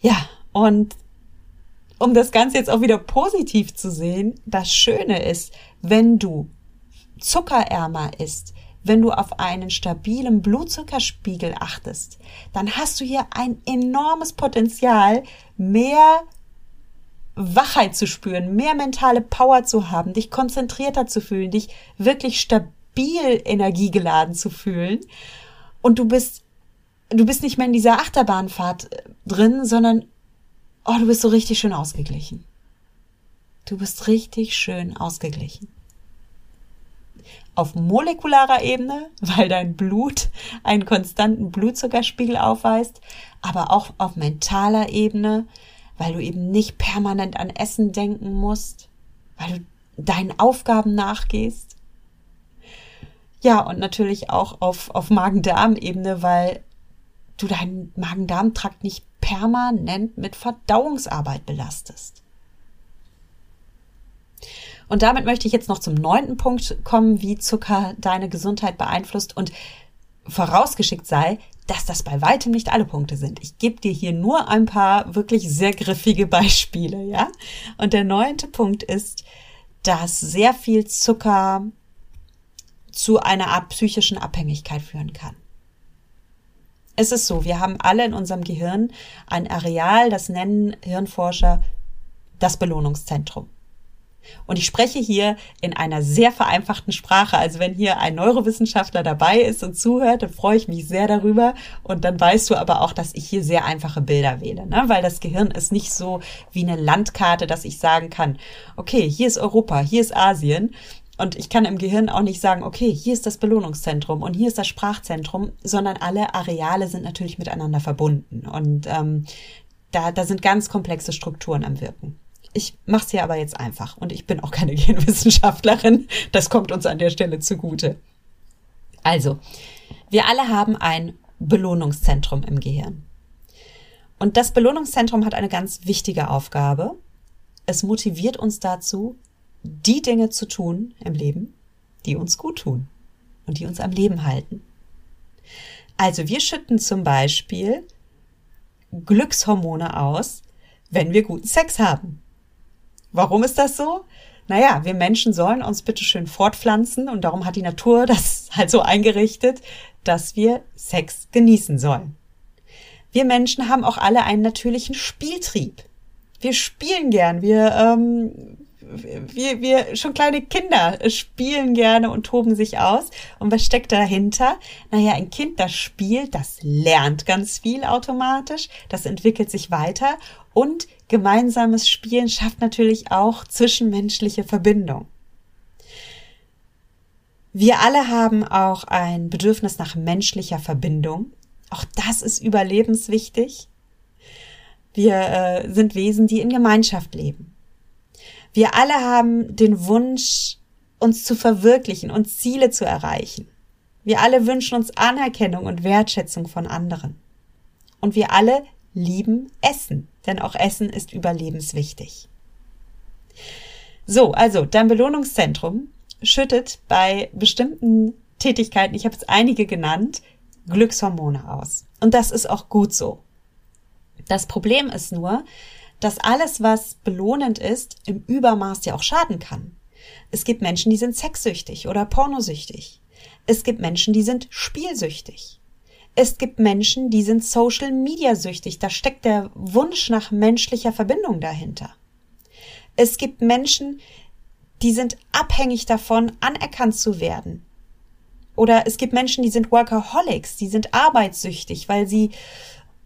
Ja, und um das Ganze jetzt auch wieder positiv zu sehen, das Schöne ist, wenn du zuckerärmer isst, wenn du auf einen stabilen Blutzuckerspiegel achtest, dann hast du hier ein enormes Potenzial, mehr Wachheit zu spüren, mehr mentale Power zu haben, dich konzentrierter zu fühlen, dich wirklich stabil energiegeladen zu fühlen. Und du bist, du bist nicht mehr in dieser Achterbahnfahrt äh, drin, sondern, oh, du bist so richtig schön ausgeglichen. Du bist richtig schön ausgeglichen. Auf molekularer Ebene, *laughs* weil dein Blut einen konstanten Blutzuckerspiegel aufweist, aber auch auf mentaler Ebene, weil du eben nicht permanent an Essen denken musst, weil du deinen Aufgaben nachgehst. Ja, und natürlich auch auf, auf Magen-Darm-Ebene, weil du deinen Magen-Darm-Trakt nicht permanent mit Verdauungsarbeit belastest. Und damit möchte ich jetzt noch zum neunten Punkt kommen, wie Zucker deine Gesundheit beeinflusst und vorausgeschickt sei, dass das bei weitem nicht alle Punkte sind. Ich gebe dir hier nur ein paar wirklich sehr griffige Beispiele, ja? Und der neunte Punkt ist, dass sehr viel Zucker zu einer Art psychischen Abhängigkeit führen kann. Es ist so, wir haben alle in unserem Gehirn ein Areal, das nennen Hirnforscher das Belohnungszentrum. Und ich spreche hier in einer sehr vereinfachten Sprache. Also wenn hier ein Neurowissenschaftler dabei ist und zuhört, dann freue ich mich sehr darüber. Und dann weißt du aber auch, dass ich hier sehr einfache Bilder wähle, ne? weil das Gehirn ist nicht so wie eine Landkarte, dass ich sagen kann, okay, hier ist Europa, hier ist Asien. Und ich kann im Gehirn auch nicht sagen, okay, hier ist das Belohnungszentrum und hier ist das Sprachzentrum, sondern alle Areale sind natürlich miteinander verbunden. Und ähm, da, da sind ganz komplexe Strukturen am Wirken. Ich mache es hier aber jetzt einfach und ich bin auch keine *laughs* Genwissenschaftlerin. Das kommt uns an der Stelle zugute. Also, wir alle haben ein Belohnungszentrum im Gehirn. Und das Belohnungszentrum hat eine ganz wichtige Aufgabe. Es motiviert uns dazu, die Dinge zu tun im Leben, die uns gut tun und die uns am Leben halten. Also wir schütten zum Beispiel Glückshormone aus, wenn wir guten Sex haben. Warum ist das so? Naja, wir Menschen sollen uns bitte schön fortpflanzen und darum hat die Natur *laughs* das halt so eingerichtet, dass wir Sex genießen sollen. Wir Menschen haben auch alle einen natürlichen Spieltrieb. Wir spielen gern, wir, ähm, wir, wir, schon kleine Kinder spielen gerne und toben sich aus. Und was steckt dahinter? Naja, ein Kind, das spielt, das lernt ganz viel automatisch, das entwickelt sich weiter und gemeinsames Spielen schafft natürlich auch zwischenmenschliche Verbindung. Wir alle haben auch ein Bedürfnis nach menschlicher Verbindung. Auch das ist überlebenswichtig. Wir äh, sind Wesen, die in Gemeinschaft leben. Wir alle haben den Wunsch, uns zu verwirklichen und Ziele zu erreichen. Wir alle wünschen uns Anerkennung und Wertschätzung von anderen. Und wir alle lieben Essen, denn auch Essen ist überlebenswichtig. So, also dein Belohnungszentrum schüttet bei bestimmten Tätigkeiten, ich habe jetzt einige genannt, Glückshormone aus. Und das ist auch gut so. Das Problem ist nur, dass alles, was belohnend ist, im Übermaß ja auch schaden kann. Es gibt Menschen, die sind sexsüchtig oder pornosüchtig. Es gibt Menschen, die sind spielsüchtig. Es gibt Menschen, die sind Social Media süchtig. Da steckt der Wunsch nach menschlicher Verbindung dahinter. Es gibt Menschen, die sind abhängig davon, anerkannt zu werden. Oder es gibt Menschen, die sind Workaholics, die sind arbeitssüchtig, weil sie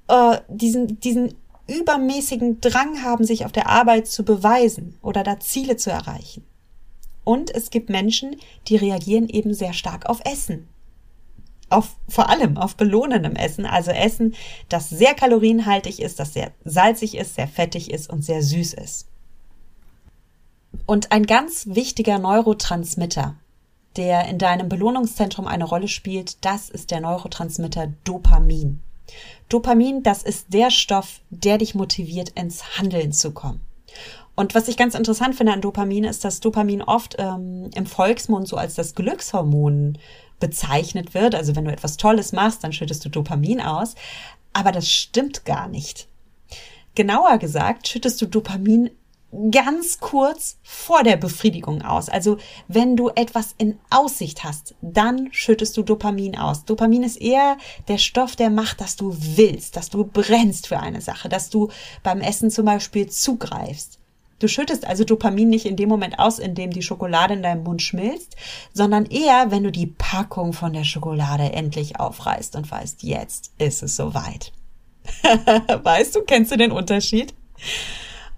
äh, diesen, diesen übermäßigen Drang haben, sich auf der Arbeit zu beweisen oder da Ziele zu erreichen. Und es gibt Menschen, die reagieren eben sehr stark auf Essen auf, vor allem auf belohnendem Essen, also Essen, das sehr kalorienhaltig ist, das sehr salzig ist, sehr fettig ist und sehr süß ist. Und ein ganz wichtiger Neurotransmitter, der in deinem Belohnungszentrum eine Rolle spielt, das ist der Neurotransmitter Dopamin. Dopamin, das ist der Stoff, der dich motiviert, ins Handeln zu kommen. Und was ich ganz interessant finde an Dopamin ist, dass Dopamin oft ähm, im Volksmund so als das Glückshormon bezeichnet wird. Also wenn du etwas Tolles machst, dann schüttest du Dopamin aus. Aber das stimmt gar nicht. Genauer gesagt, schüttest du Dopamin ganz kurz vor der Befriedigung aus. Also wenn du etwas in Aussicht hast, dann schüttest du Dopamin aus. Dopamin ist eher der Stoff, der macht, dass du willst, dass du brennst für eine Sache, dass du beim Essen zum Beispiel zugreifst. Du schüttest also Dopamin nicht in dem Moment aus, in dem die Schokolade in deinem Mund schmilzt, sondern eher, wenn du die Packung von der Schokolade endlich aufreißt und weißt, jetzt ist es soweit. *laughs* weißt du, kennst du den Unterschied?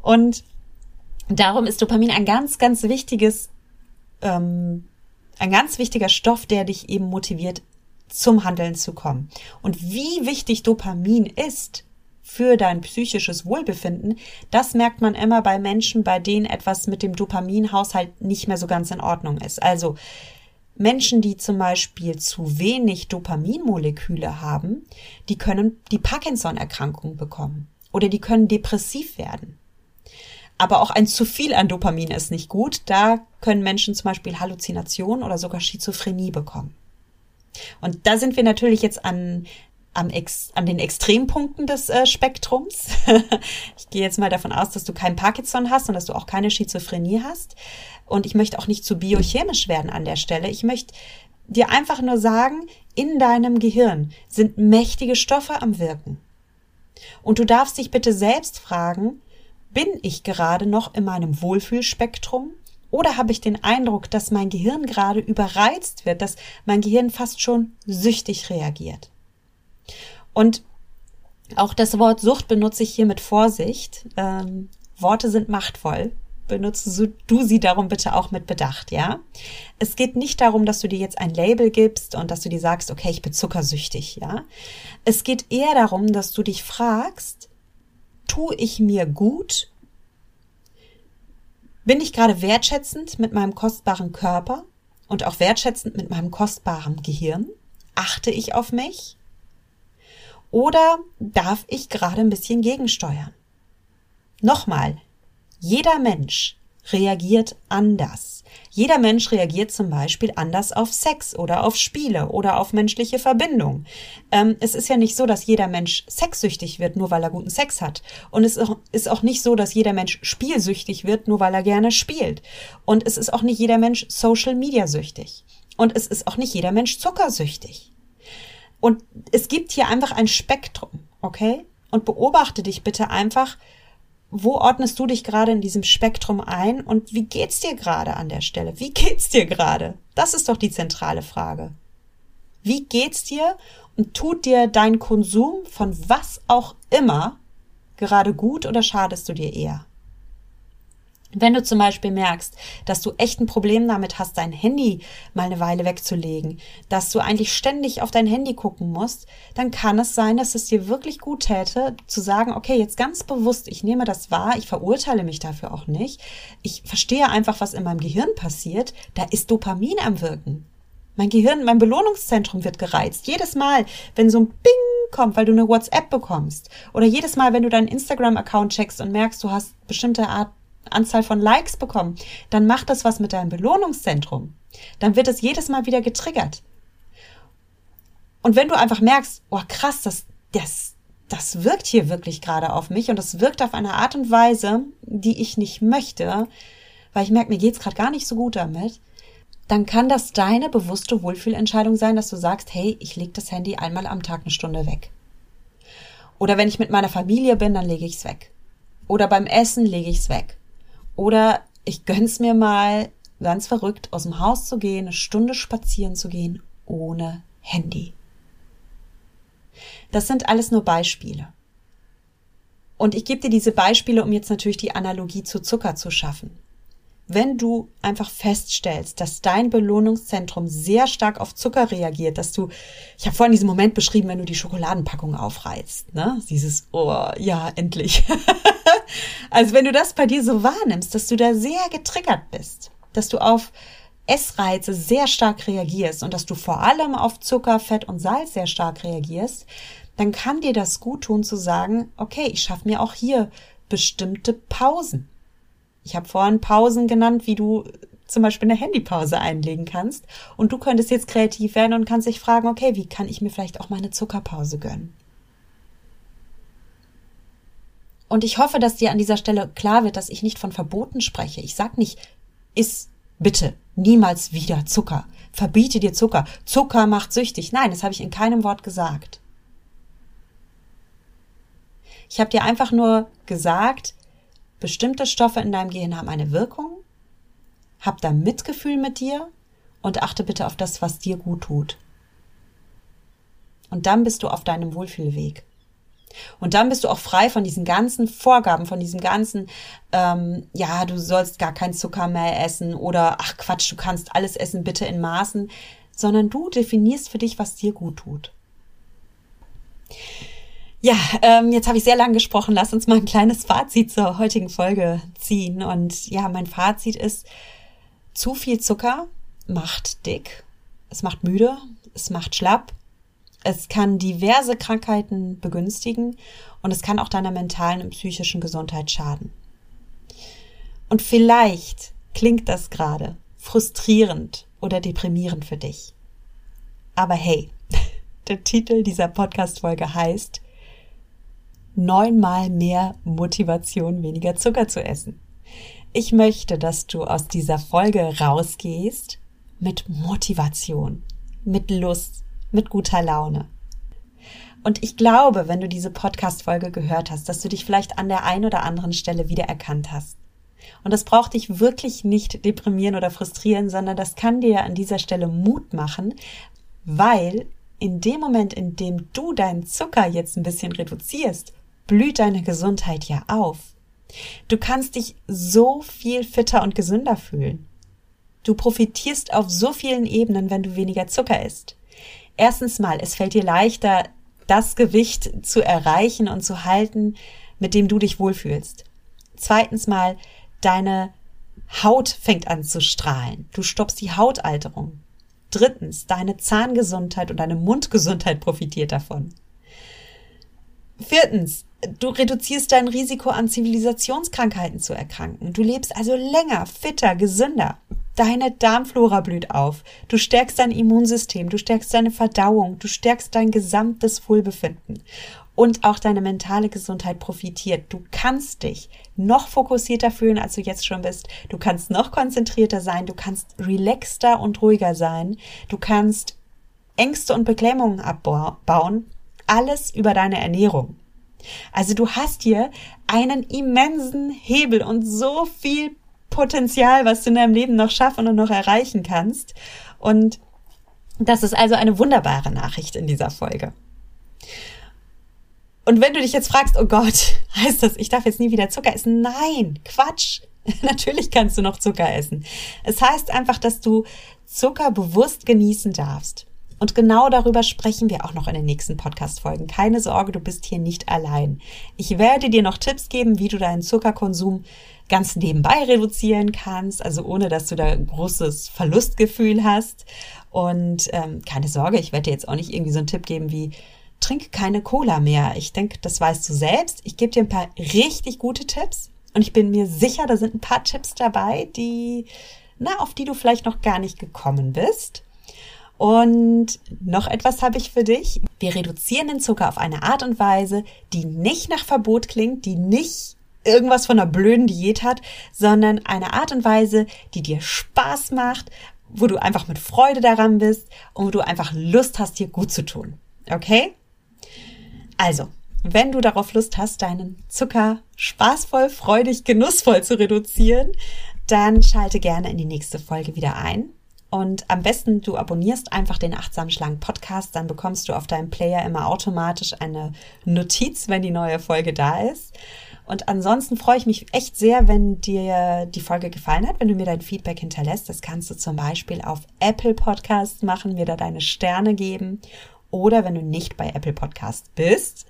Und darum ist Dopamin ein ganz, ganz wichtiges, ähm, ein ganz wichtiger Stoff, der dich eben motiviert, zum Handeln zu kommen. Und wie wichtig Dopamin ist, für dein psychisches Wohlbefinden, das merkt man immer bei Menschen, bei denen etwas mit dem Dopaminhaushalt nicht mehr so ganz in Ordnung ist. Also Menschen, die zum Beispiel zu wenig Dopaminmoleküle haben, die können die Parkinson-Erkrankung bekommen oder die können depressiv werden. Aber auch ein zu viel an Dopamin ist nicht gut. Da können Menschen zum Beispiel Halluzinationen oder sogar Schizophrenie bekommen. Und da sind wir natürlich jetzt an, am Ex, an den Extrempunkten des äh, Spektrums. *laughs* ich gehe jetzt mal davon aus, dass du kein Parkinson hast und dass du auch keine Schizophrenie hast. Und ich möchte auch nicht zu biochemisch werden an der Stelle. Ich möchte dir einfach nur sagen, in deinem Gehirn sind mächtige Stoffe am Wirken. Und du darfst dich bitte selbst fragen, bin ich gerade noch in meinem Wohlfühlspektrum oder habe ich den Eindruck, dass mein Gehirn gerade überreizt wird, dass mein Gehirn fast schon süchtig reagiert? Und auch das Wort Sucht benutze ich hier mit Vorsicht. Ähm, Worte sind machtvoll. Benutze du sie darum bitte auch mit Bedacht, ja? Es geht nicht darum, dass du dir jetzt ein Label gibst und dass du dir sagst, okay, ich bin zuckersüchtig, ja? Es geht eher darum, dass du dich fragst, tue ich mir gut? Bin ich gerade wertschätzend mit meinem kostbaren Körper und auch wertschätzend mit meinem kostbaren Gehirn? Achte ich auf mich? Oder darf ich gerade ein bisschen gegensteuern? Nochmal, jeder Mensch reagiert anders. Jeder Mensch reagiert zum Beispiel anders auf Sex oder auf Spiele oder auf menschliche Verbindung. Ähm, es ist ja nicht so, dass jeder Mensch sexsüchtig wird, nur weil er guten Sex hat. Und es ist auch nicht so, dass jeder Mensch spielsüchtig wird, nur weil er gerne spielt. Und es ist auch nicht jeder Mensch Social Media süchtig. Und es ist auch nicht jeder Mensch zuckersüchtig. Und es gibt hier einfach ein Spektrum, okay? Und beobachte dich bitte einfach, wo ordnest du dich gerade in diesem Spektrum ein und wie geht's dir gerade an der Stelle? Wie geht's dir gerade? Das ist doch die zentrale Frage. Wie geht's dir und tut dir dein Konsum von was auch immer gerade gut oder schadest du dir eher? Wenn du zum Beispiel merkst, dass du echt ein Problem damit hast, dein Handy mal eine Weile wegzulegen, dass du eigentlich ständig auf dein Handy gucken musst, dann kann es sein, dass es dir wirklich gut täte, zu sagen, okay, jetzt ganz bewusst, ich nehme das wahr, ich verurteile mich dafür auch nicht, ich verstehe einfach, was in meinem Gehirn passiert, da ist Dopamin am Wirken. Mein Gehirn, mein Belohnungszentrum wird gereizt. Jedes Mal, wenn so ein Bing kommt, weil du eine WhatsApp bekommst, oder jedes Mal, wenn du deinen Instagram-Account checkst und merkst, du hast bestimmte Art Anzahl von Likes bekommen, dann macht das was mit deinem Belohnungszentrum. Dann wird es jedes Mal wieder getriggert. Und wenn du einfach merkst, oh krass, das, das, das wirkt hier wirklich gerade auf mich und das wirkt auf eine Art und Weise, die ich nicht möchte, weil ich merke, mir geht's gerade gar nicht so gut damit, dann kann das deine bewusste Wohlfühlentscheidung sein, dass du sagst, hey, ich lege das Handy einmal am Tag eine Stunde weg. Oder wenn ich mit meiner Familie bin, dann lege ich es weg. Oder beim Essen lege ich es weg. Oder ich gönn's mir mal, ganz verrückt, aus dem Haus zu gehen, eine Stunde spazieren zu gehen, ohne Handy. Das sind alles nur Beispiele. Und ich gebe dir diese Beispiele, um jetzt natürlich die Analogie zu Zucker zu schaffen wenn du einfach feststellst, dass dein Belohnungszentrum sehr stark auf Zucker reagiert, dass du, ich habe vorhin diesen Moment beschrieben, wenn du die Schokoladenpackung aufreißt, ne? Dieses, oh, ja, endlich. *laughs* also wenn du das bei dir so wahrnimmst, dass du da sehr getriggert bist, dass du auf Essreize sehr stark reagierst und dass du vor allem auf Zucker, Fett und Salz sehr stark reagierst, dann kann dir das gut tun zu sagen, okay, ich schaffe mir auch hier bestimmte Pausen. Ich habe vorhin Pausen genannt, wie du zum Beispiel eine Handypause einlegen kannst. Und du könntest jetzt kreativ werden und kannst dich fragen, okay, wie kann ich mir vielleicht auch mal eine Zuckerpause gönnen? Und ich hoffe, dass dir an dieser Stelle klar wird, dass ich nicht von Verboten spreche. Ich sag nicht, iss bitte niemals wieder Zucker. Verbiete dir Zucker. Zucker macht süchtig. Nein, das habe ich in keinem Wort gesagt. Ich habe dir einfach nur gesagt, Bestimmte Stoffe in deinem Gehirn haben eine Wirkung. Hab da Mitgefühl mit dir und achte bitte auf das, was dir gut tut. Und dann bist du auf deinem Wohlfühlweg. Und dann bist du auch frei von diesen ganzen Vorgaben, von diesem ganzen, ähm, ja, du sollst gar keinen Zucker mehr essen oder ach Quatsch, du kannst alles essen, bitte in Maßen, sondern du definierst für dich, was dir gut tut. Ja, ähm, jetzt habe ich sehr lang gesprochen. Lass uns mal ein kleines Fazit zur heutigen Folge ziehen. Und ja, mein Fazit ist, zu viel Zucker macht dick, es macht müde, es macht schlapp, es kann diverse Krankheiten begünstigen und es kann auch deiner mentalen und psychischen Gesundheit schaden. Und vielleicht klingt das gerade frustrierend oder deprimierend für dich. Aber hey, *laughs* der Titel dieser Podcast-Folge heißt Neunmal mehr Motivation, weniger Zucker zu essen. Ich möchte, dass du aus dieser Folge rausgehst mit Motivation, mit Lust, mit guter Laune. Und ich glaube, wenn du diese Podcast-Folge gehört hast, dass du dich vielleicht an der einen oder anderen Stelle wiedererkannt hast. Und das braucht dich wirklich nicht deprimieren oder frustrieren, sondern das kann dir an dieser Stelle Mut machen, weil in dem Moment, in dem du deinen Zucker jetzt ein bisschen reduzierst, blüht deine Gesundheit ja auf. Du kannst dich so viel fitter und gesünder fühlen. Du profitierst auf so vielen Ebenen, wenn du weniger Zucker isst. Erstens mal, es fällt dir leichter, das Gewicht zu erreichen und zu halten, mit dem du dich wohlfühlst. Zweitens mal, deine Haut fängt an zu strahlen. Du stoppst die Hautalterung. Drittens, deine Zahngesundheit und deine Mundgesundheit *laughs* profitiert davon. Viertens, du reduzierst dein Risiko an Zivilisationskrankheiten zu erkranken. Du lebst also länger, fitter, gesünder. Deine Darmflora blüht auf. Du stärkst dein Immunsystem, du stärkst deine Verdauung, du stärkst dein gesamtes Wohlbefinden. Und auch deine mentale Gesundheit profitiert. Du kannst dich noch fokussierter fühlen, als du jetzt schon bist. Du kannst noch konzentrierter sein. Du kannst relaxter und ruhiger sein. Du kannst Ängste und Beklemmungen abbauen. Alles über deine Ernährung. Also du hast hier einen immensen Hebel und so viel Potenzial, was du in deinem Leben noch schaffen und noch erreichen kannst. Und das ist also eine wunderbare Nachricht in dieser Folge. Und wenn du dich jetzt fragst, oh Gott, *laughs* heißt das, ich darf jetzt nie wieder Zucker essen? Nein, Quatsch. *laughs* Natürlich kannst du noch Zucker essen. Es heißt einfach, dass du Zucker bewusst genießen darfst. Und genau darüber sprechen wir auch noch in den nächsten Podcast-Folgen. Keine Sorge, du bist hier nicht allein. Ich werde dir noch Tipps geben, wie du deinen Zuckerkonsum ganz nebenbei reduzieren kannst, also ohne dass du da großes Verlustgefühl hast. Und ähm, keine Sorge, ich werde dir jetzt auch nicht irgendwie so einen Tipp geben wie trink keine Cola mehr. Ich denke, das weißt du selbst. Ich gebe dir ein paar richtig gute Tipps und ich bin mir sicher, da sind ein paar Tipps dabei, die na, auf die du vielleicht noch gar nicht gekommen bist. Und noch etwas habe ich für dich. Wir reduzieren den Zucker auf eine Art und Weise, die nicht nach Verbot klingt, die nicht irgendwas von einer blöden Diät hat, sondern eine Art und Weise, die dir Spaß macht, wo du einfach mit Freude daran bist und wo du einfach Lust hast, dir gut zu tun. Okay? Also, wenn du darauf Lust hast, deinen Zucker spaßvoll, freudig, genussvoll zu reduzieren, dann schalte gerne in die nächste Folge wieder ein. Und am besten du abonnierst einfach den Achtsam Schlank Podcast, dann bekommst du auf deinem Player immer automatisch eine Notiz, wenn die neue Folge da ist. Und ansonsten freue ich mich echt sehr, wenn dir die Folge gefallen hat, wenn du mir dein Feedback hinterlässt. Das kannst du zum Beispiel auf Apple Podcasts machen, mir da deine Sterne geben. Oder wenn du nicht bei Apple Podcasts bist,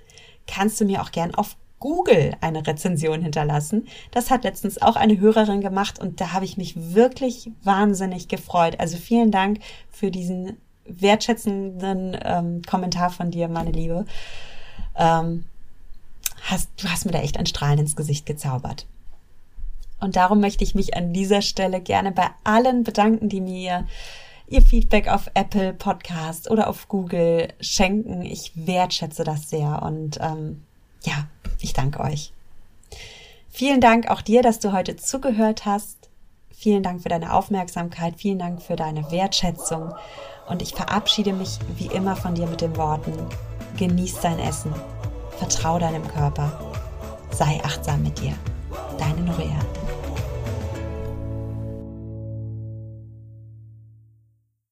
kannst du mir auch gern auf Google eine Rezension hinterlassen. Das hat letztens auch eine Hörerin gemacht und da habe ich mich wirklich wahnsinnig gefreut. Also vielen Dank für diesen wertschätzenden ähm, Kommentar von dir, meine Liebe. Ähm, hast, du hast mir da echt ein Strahlen ins Gesicht gezaubert. Und darum möchte ich mich an dieser Stelle gerne bei allen bedanken, die mir ihr Feedback auf Apple Podcast oder auf Google schenken. Ich wertschätze das sehr und ähm, ja, ich danke euch. Vielen Dank auch dir, dass du heute zugehört hast. Vielen Dank für deine Aufmerksamkeit. Vielen Dank für deine Wertschätzung. Und ich verabschiede mich wie immer von dir mit den Worten, genieß dein Essen Vertrau deinem Körper. Sei achtsam mit dir.